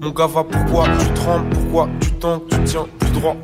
Mon gars va pourquoi tu trembles, pourquoi tu tentes, tu tiens plus droit.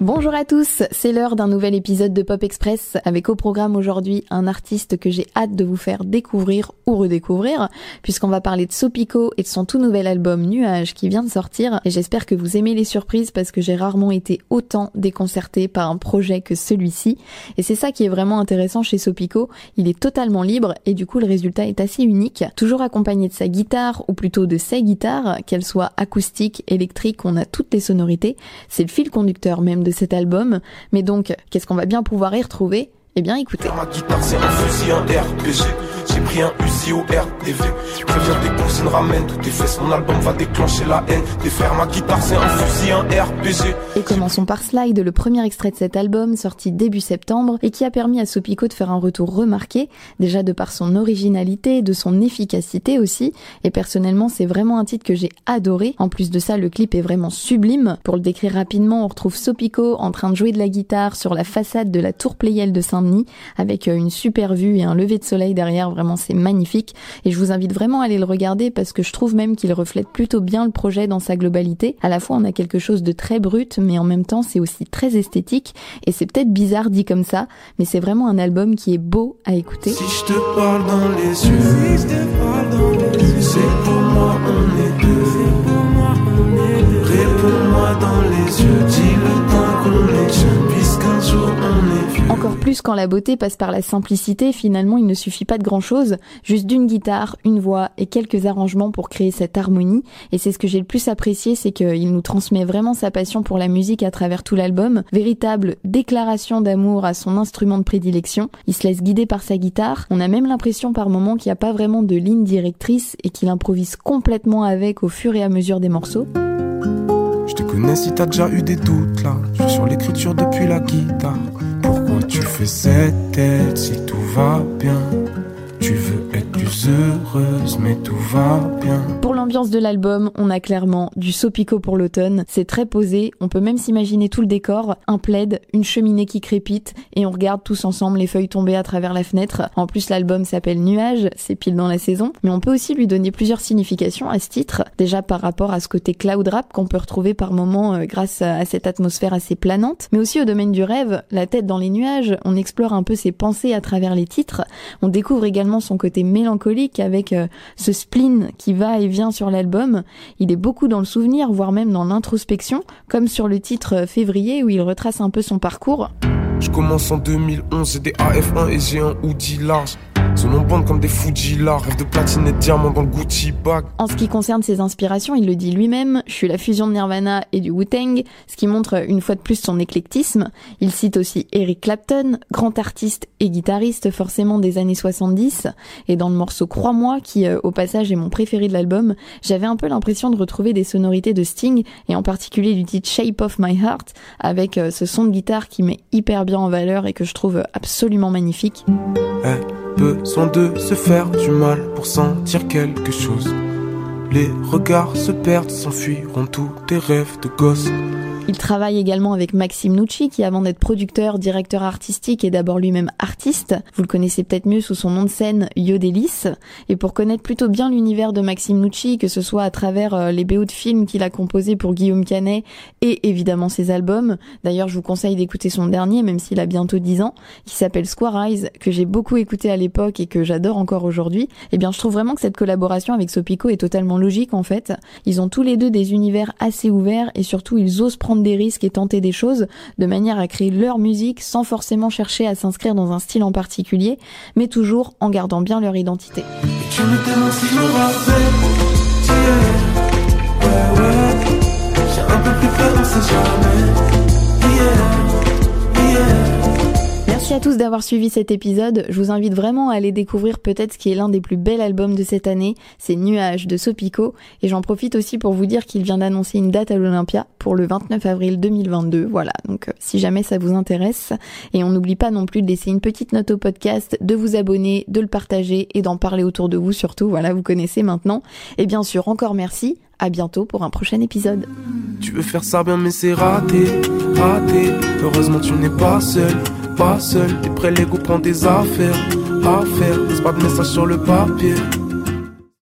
Bonjour à tous, c'est l'heure d'un nouvel épisode de Pop Express. Avec au programme aujourd'hui un artiste que j'ai hâte de vous faire découvrir ou redécouvrir puisqu'on va parler de Sopico et de son tout nouvel album Nuage qui vient de sortir. Et j'espère que vous aimez les surprises parce que j'ai rarement été autant déconcertée par un projet que celui-ci. Et c'est ça qui est vraiment intéressant chez Sopico, il est totalement libre et du coup le résultat est assez unique, toujours accompagné de sa guitare ou plutôt de ses guitares, qu'elles soient acoustiques électrique, on a toutes les sonorités. C'est le fil conducteur même de cet album. Mais donc, qu'est-ce qu'on va bien pouvoir y retrouver? Eh bien, écoutez. Et commençons par Slide, le premier extrait de cet album, sorti début septembre, et qui a permis à Sopico de faire un retour remarqué, déjà de par son originalité, de son efficacité aussi. Et personnellement, c'est vraiment un titre que j'ai adoré. En plus de ça, le clip est vraiment sublime. Pour le décrire rapidement, on retrouve Sopico en train de jouer de la guitare sur la façade de la tour Pléiel de Saint-Denis, avec une super vue et un lever de soleil derrière vraiment c'est magnifique et je vous invite vraiment à aller le regarder parce que je trouve même qu'il reflète plutôt bien le projet dans sa globalité. À la fois on a quelque chose de très brut mais en même temps c'est aussi très esthétique et c'est peut-être bizarre dit comme ça mais c'est vraiment un album qui est beau à écouter. Quand la beauté passe par la simplicité, finalement il ne suffit pas de grand chose, juste d'une guitare, une voix et quelques arrangements pour créer cette harmonie. Et c'est ce que j'ai le plus apprécié, c'est qu'il nous transmet vraiment sa passion pour la musique à travers tout l'album, véritable déclaration d'amour à son instrument de prédilection. Il se laisse guider par sa guitare, on a même l'impression par moments qu'il n'y a pas vraiment de ligne directrice et qu'il improvise complètement avec au fur et à mesure des morceaux. Je te connais si t'as déjà eu des doutes là. Je suis sur l'écriture depuis la guitare. Fais cette tête si tout va bien Pour l'ambiance de l'album, on a clairement du sopico pour l'automne. C'est très posé, on peut même s'imaginer tout le décor, un plaid, une cheminée qui crépite, et on regarde tous ensemble les feuilles tomber à travers la fenêtre. En plus, l'album s'appelle Nuage, c'est pile dans la saison, mais on peut aussi lui donner plusieurs significations à ce titre. Déjà par rapport à ce côté cloud rap qu'on peut retrouver par moments euh, grâce à cette atmosphère assez planante, mais aussi au domaine du rêve, la tête dans les nuages, on explore un peu ses pensées à travers les titres. On découvre également son côté mélancolique avec euh, ce spleen qui va et vient sur l'album. Il est beaucoup dans le souvenir, voire même dans l'introspection, comme sur le titre euh, Février où il retrace un peu son parcours. Je commence en 2011, j'ai des AF1 et j'ai un hoodie large. Son nom bande comme des Fuji là, rêve de platine et de diamant dans le Gucci bag. En ce qui concerne ses inspirations, il le dit lui-même, je suis la fusion de Nirvana et du Wu-Tang, ce qui montre une fois de plus son éclectisme. Il cite aussi Eric Clapton, grand artiste et guitariste forcément des années 70, et dans le morceau Crois-moi, qui euh, au passage est mon préféré de l'album, j'avais un peu l'impression de retrouver des sonorités de Sting, et en particulier du titre Shape of My Heart, avec euh, ce son de guitare qui met hyper bien en valeur et que je trouve absolument magnifique. Eh, besoin de se faire du mal pour sentir quelque chose. Les regards se perdent, s'enfuiront tous tes rêves de gosse. Il travaille également avec Maxime Nucci, qui avant d'être producteur, directeur artistique, est d'abord lui-même artiste. Vous le connaissez peut-être mieux sous son nom de scène Yodelis. Et pour connaître plutôt bien l'univers de Maxime Nucci, que ce soit à travers euh, les BO de films qu'il a composés pour Guillaume Canet et évidemment ses albums. D'ailleurs, je vous conseille d'écouter son dernier, même s'il a bientôt 10 ans, qui s'appelle Square Eyes, que j'ai beaucoup écouté à l'époque et que j'adore encore aujourd'hui. Eh bien, je trouve vraiment que cette collaboration avec Sopico est totalement logique en fait. Ils ont tous les deux des univers assez ouverts et surtout ils osent prendre des risques et tenter des choses de manière à créer leur musique sans forcément chercher à s'inscrire dans un style en particulier, mais toujours en gardant bien leur identité. À tous d'avoir suivi cet épisode. Je vous invite vraiment à aller découvrir peut-être ce qui est l'un des plus bels albums de cette année, c'est Nuages de Sopico. Et j'en profite aussi pour vous dire qu'il vient d'annoncer une date à l'Olympia pour le 29 avril 2022. Voilà, donc euh, si jamais ça vous intéresse. Et on n'oublie pas non plus de laisser une petite note au podcast, de vous abonner, de le partager et d'en parler autour de vous surtout. Voilà, vous connaissez maintenant. Et bien sûr, encore merci. À bientôt pour un prochain épisode. Tu veux faire ça bien mais c'est raté, raté Heureusement tu n'es pas seul, pas seul T'es prêt Lego prends tes affaires, à faire, laisse pas de message sur le papier.